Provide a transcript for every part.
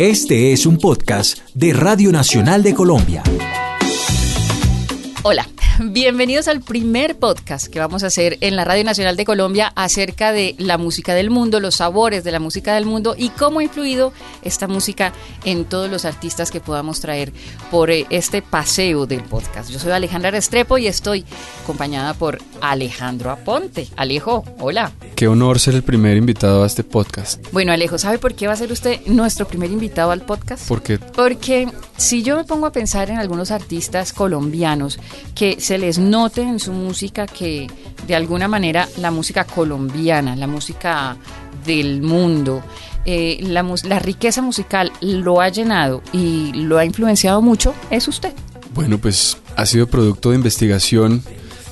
Este es un podcast de Radio Nacional de Colombia. Hola, bienvenidos al primer podcast que vamos a hacer en la Radio Nacional de Colombia acerca de la música del mundo, los sabores de la música del mundo y cómo ha influido esta música en todos los artistas que podamos traer por eh, este paseo del podcast. Yo soy Alejandra Restrepo y estoy acompañada por Alejandro Aponte. Alejo, hola. Qué honor ser el primer invitado a este podcast. Bueno, Alejo, ¿sabe por qué va a ser usted nuestro primer invitado al podcast? ¿Por qué? Porque si yo me pongo a pensar en algunos artistas colombianos que se les note en su música que de alguna manera la música colombiana, la música del mundo, eh, la, la riqueza musical lo ha llenado y lo ha influenciado mucho, es usted. Bueno, pues ha sido producto de investigación,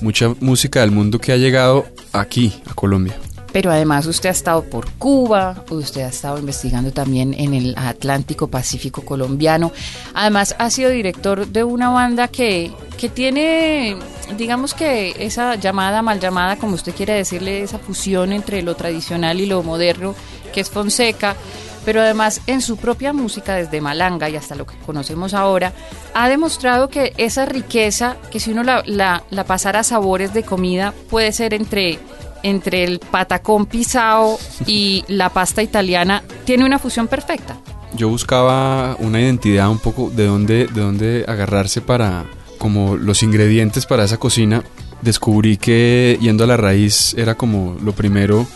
mucha música del mundo que ha llegado aquí, a Colombia pero además usted ha estado por Cuba, usted ha estado investigando también en el Atlántico Pacífico colombiano, además ha sido director de una banda que, que tiene, digamos que esa llamada, mal llamada, como usted quiere decirle, esa fusión entre lo tradicional y lo moderno, que es Fonseca, pero además en su propia música, desde Malanga y hasta lo que conocemos ahora, ha demostrado que esa riqueza, que si uno la, la, la pasara a sabores de comida, puede ser entre entre el patacón pisado y la pasta italiana tiene una fusión perfecta. Yo buscaba una identidad un poco de dónde, de dónde agarrarse para como los ingredientes para esa cocina. Descubrí que yendo a la raíz era como lo primero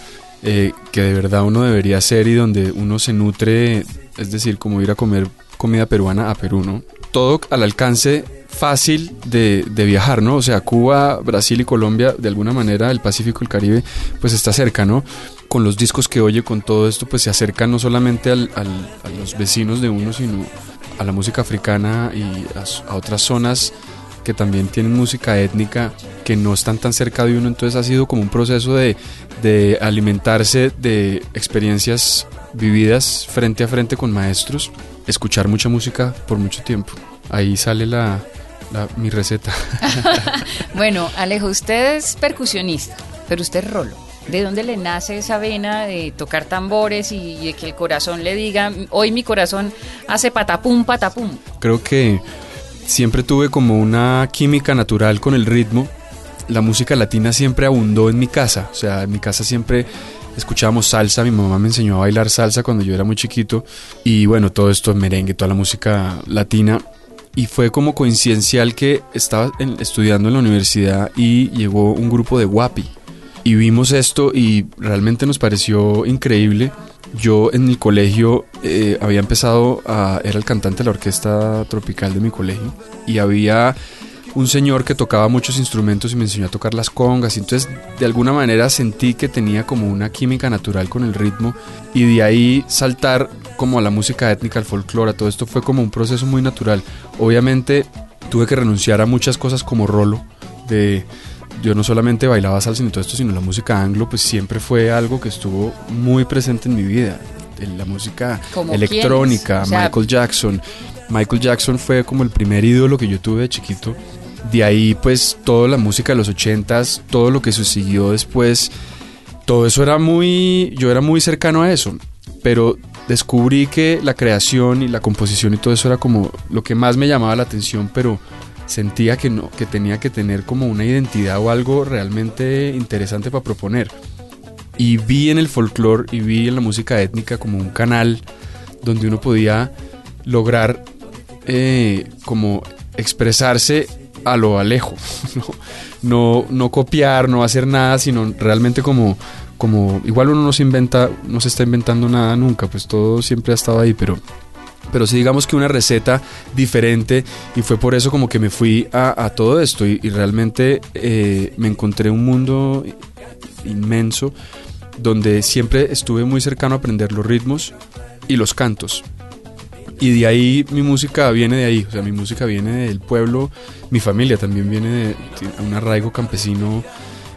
eh, que de verdad uno debería hacer y donde uno se nutre, es decir, como ir a comer comida peruana a Perú, ¿no? Todo al alcance fácil de, viajar, ¿no? O sea, Cuba, Brasil y Colombia, de alguna manera, el Pacífico el Caribe, pues está cerca, ¿no? Con los discos que oye, con todo esto, pues se acerca no solamente al, a los vecinos de uno, sino a la música africana y a, otras zonas que también tienen música étnica que no están tan cerca de uno, entonces ha sido como un proceso de, de alimentarse de experiencias vividas frente a frente con maestros, escuchar mucha música por mucho tiempo. Ahí sale la, mi receta. bueno, Alejo, usted es percusionista, pero usted es rolo. ¿De dónde le nace esa vena de tocar tambores y de que el corazón le diga, hoy mi corazón hace patapum, patapum? Creo que siempre tuve como una química natural con el ritmo. La música latina siempre abundó en mi casa, o sea, en mi casa siempre escuchábamos salsa, mi mamá me enseñó a bailar salsa cuando yo era muy chiquito y bueno, todo esto merengue, toda la música latina y fue como coincidencial que estaba estudiando en la universidad y llegó un grupo de guapi y vimos esto y realmente nos pareció increíble. Yo en mi colegio eh, había empezado a... era el cantante de la orquesta tropical de mi colegio y había un señor que tocaba muchos instrumentos y me enseñó a tocar las congas. Entonces, de alguna manera sentí que tenía como una química natural con el ritmo. Y de ahí saltar como a la música étnica, al folclore, todo esto fue como un proceso muy natural. Obviamente, tuve que renunciar a muchas cosas como rolo. De, yo no solamente bailaba salsa ni todo esto, sino la música anglo, pues siempre fue algo que estuvo muy presente en mi vida. La música electrónica, Michael Jackson. Michael Jackson fue como el primer ídolo que yo tuve de chiquito de ahí pues toda la música de los ochentas, todo lo que sucedió después, todo eso era muy, yo era muy cercano a eso, pero descubrí que la creación y la composición y todo eso era como lo que más me llamaba la atención, pero sentía que no, que tenía que tener como una identidad o algo realmente interesante para proponer. Y vi en el folclore y vi en la música étnica como un canal donde uno podía lograr eh, como expresarse a lo alejo, no, no, copiar, no hacer nada, sino realmente como, como, igual uno no se inventa, no se está inventando nada nunca, pues todo siempre ha estado ahí, pero, pero sí digamos que una receta diferente y fue por eso como que me fui a, todo esto y, realmente eh, me encontré un mundo inmenso donde siempre estuve muy cercano a aprender los ritmos y los cantos y de ahí mi música viene de ahí, o sea, mi música viene del pueblo, mi familia también viene de, un arraigo campesino.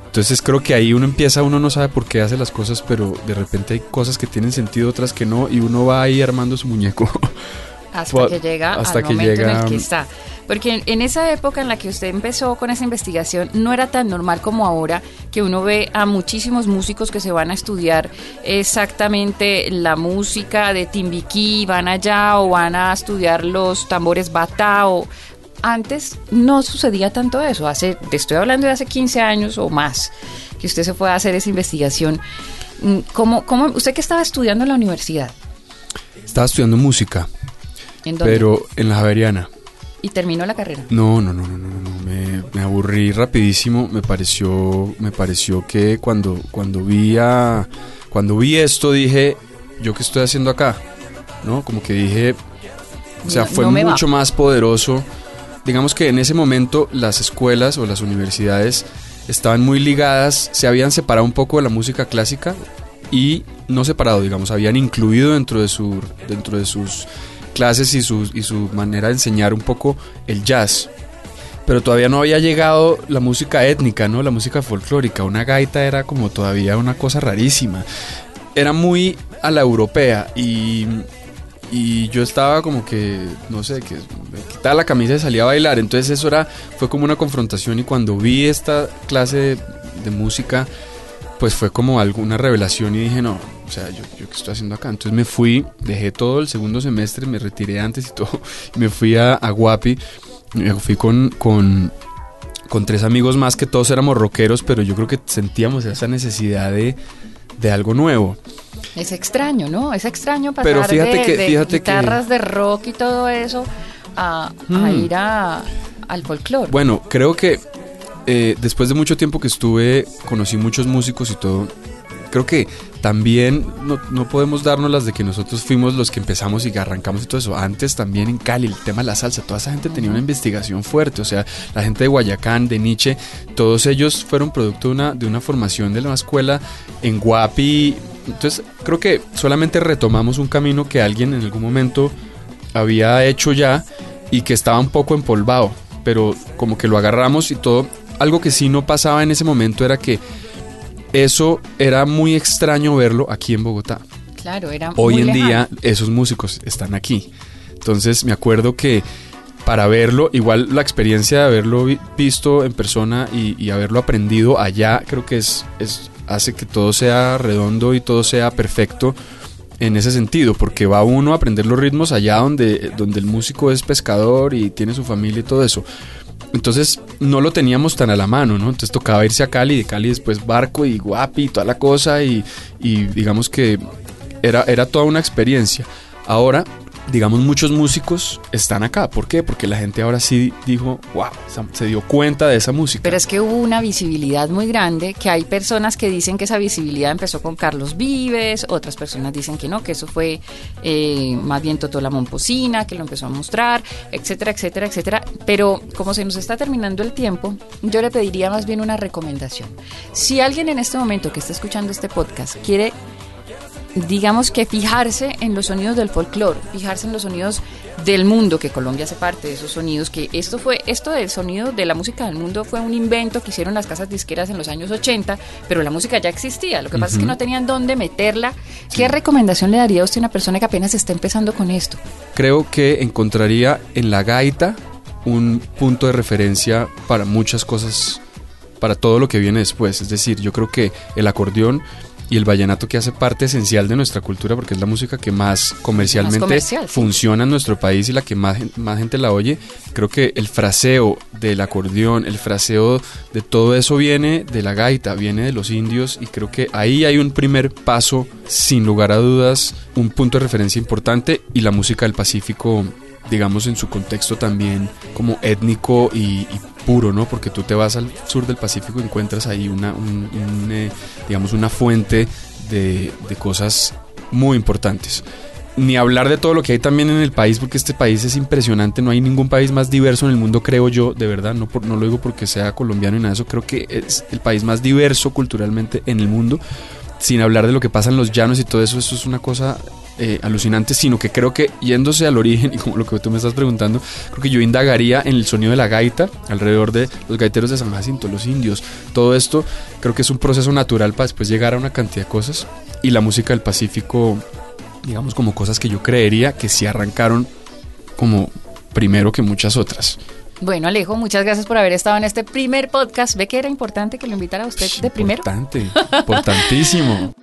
Entonces creo que ahí uno empieza, uno no sabe por qué hace las cosas, pero de repente hay cosas que tienen sentido, otras que no, y uno va ahí armando su muñeco. hasta que llega hasta al momento en el que está. Porque en esa época en la que usted empezó con esa investigación no era tan normal como ahora que uno ve a muchísimos músicos que se van a estudiar exactamente la música de Timbiquí, van allá o van a estudiar los tambores bata o antes no sucedía tanto eso. Hace, te estoy hablando de hace 15 años o más que usted se fue a hacer esa investigación. Mm, ¿Cómo, cómo, ¿Usted qué estaba estudiando en la universidad? Estaba estudiando música. ¿En dónde? Pero en la Javeriana. ¿Y terminó la carrera? No, no, no, no, no, no. Me, me, aburrí rapidísimo. Me pareció, me pareció que cuando, cuando vi a, cuando vi esto dije, ¿yo qué estoy haciendo acá? ¿No? Como que dije, o sea, fue mucho más poderoso. Digamos que en ese momento las escuelas o las universidades estaban muy ligadas, se habían separado un poco de la música clásica y no separado, digamos, habían incluido dentro de su dentro de sus clases y su, y su manera de enseñar un poco el jazz. Pero todavía no había llegado la música étnica, ¿no? La música folclórica. Una gaita era como todavía una cosa rarísima. Era muy a la europea y, y yo estaba como que, no sé, que me quitaba la camisa y salía a bailar. Entonces eso era, fue como una confrontación y cuando vi esta clase de, de música, pues fue como alguna revelación y dije, no, o sea, yo, yo qué estoy haciendo acá. Entonces me fui, dejé todo el segundo semestre, me retiré antes y todo, y me fui a, a Guapi, me fui con, con, con tres amigos más que todos éramos rockeros, pero yo creo que sentíamos esa necesidad de, de algo nuevo. Es extraño, ¿no? Es extraño pasar pero fíjate de, que, fíjate guitarras de rock y todo eso a, a hmm. ir a, al folclore. Bueno, creo que eh, después de mucho tiempo que estuve, conocí muchos músicos y todo, creo que también no, no, podemos darnos las de que nosotros fuimos los que empezamos y arrancamos y todo eso. Antes también en Cali, el tema de la salsa, toda esa gente tenía una investigación fuerte. O sea, la gente de Guayacán, de Nietzsche, todos ellos fueron producto de una, de una formación de la escuela en Guapi. Entonces, creo que solamente retomamos un camino que alguien en algún momento había hecho ya y que estaba un poco empolvado. Pero como que lo agarramos y todo. Algo que sí no pasaba en ese momento era que eso era muy extraño verlo aquí en Bogotá. Claro, era Hoy en día esos músicos están aquí. Entonces me acuerdo que para verlo, igual la experiencia de haberlo visto en persona y, haberlo aprendido allá, creo que es, es, hace que todo sea redondo y todo sea perfecto en ese sentido, porque va uno a aprender los ritmos allá donde, donde el músico es pescador y tiene su familia y todo eso. Entonces no lo teníamos tan a la mano, ¿no? Entonces tocaba irse a Cali, de Cali después barco y guapi y toda la cosa y, y digamos que era, era toda una experiencia. Ahora digamos, muchos músicos están acá. ¿Por qué? Porque la gente ahora sí dijo, wow, se dio cuenta de esa música. Pero es que hubo una visibilidad muy grande, que hay personas que dicen que esa visibilidad empezó con Carlos Vives, otras personas dicen que no, que eso fue eh, más bien Totó la Momposina, que lo empezó a mostrar, etcétera, etcétera, etcétera. Pero como se nos está terminando el tiempo, yo le pediría más bien una recomendación. Si alguien en este momento que está escuchando este podcast quiere digamos que fijarse en los sonidos del folclore, fijarse en los sonidos del mundo, que Colombia hace parte de esos sonidos, que esto fue, esto del sonido de la música del mundo fue un invento que hicieron las casas disqueras en los años 80, pero la música ya existía, lo que pasa es que no tenían dónde meterla. ¿Qué recomendación le daría a usted a una persona que apenas está empezando con esto? Creo que encontraría en la gaita un punto de referencia para muchas cosas, para todo lo que viene después, es decir, yo creo que el acordeón y el vallenato que hace parte esencial de nuestra cultura porque es la música que más comercialmente funciona en nuestro país y la que más, más gente la oye. Creo que el fraseo del acordeón, el fraseo de todo eso viene de la gaita, viene de los indios y creo que ahí hay un primer paso, sin lugar a dudas, un punto de referencia importante y la música del Pacífico digamos en su contexto también como étnico y, puro, ¿no? Porque tú te vas al sur del Pacífico y encuentras ahí una, eh, digamos, una fuente de, cosas muy importantes. Ni hablar de todo lo que hay también en el país, porque este país es impresionante, no hay ningún país más diverso en el mundo, creo yo, de verdad, no, por, no lo digo porque sea colombiano y nada de eso, creo que es el país más diverso culturalmente en el mundo, sin hablar de lo que pasa en los llanos y todo eso, eso es una cosa eh, alucinante, sino que creo que yéndose al origen y como lo que tú me estás preguntando, creo que yo indagaría en el sonido de la gaita, alrededor de los gaiteros de San Jacinto, los indios, todo esto creo que es un proceso natural para después llegar a una cantidad de cosas y la música del Pacífico, digamos como cosas que yo creería que sí arrancaron como primero que muchas otras. Bueno, Alejo, muchas gracias por haber estado en este primer podcast. ¿Ve que era importante que lo invitara a usted de primero? Importante, importantísimo.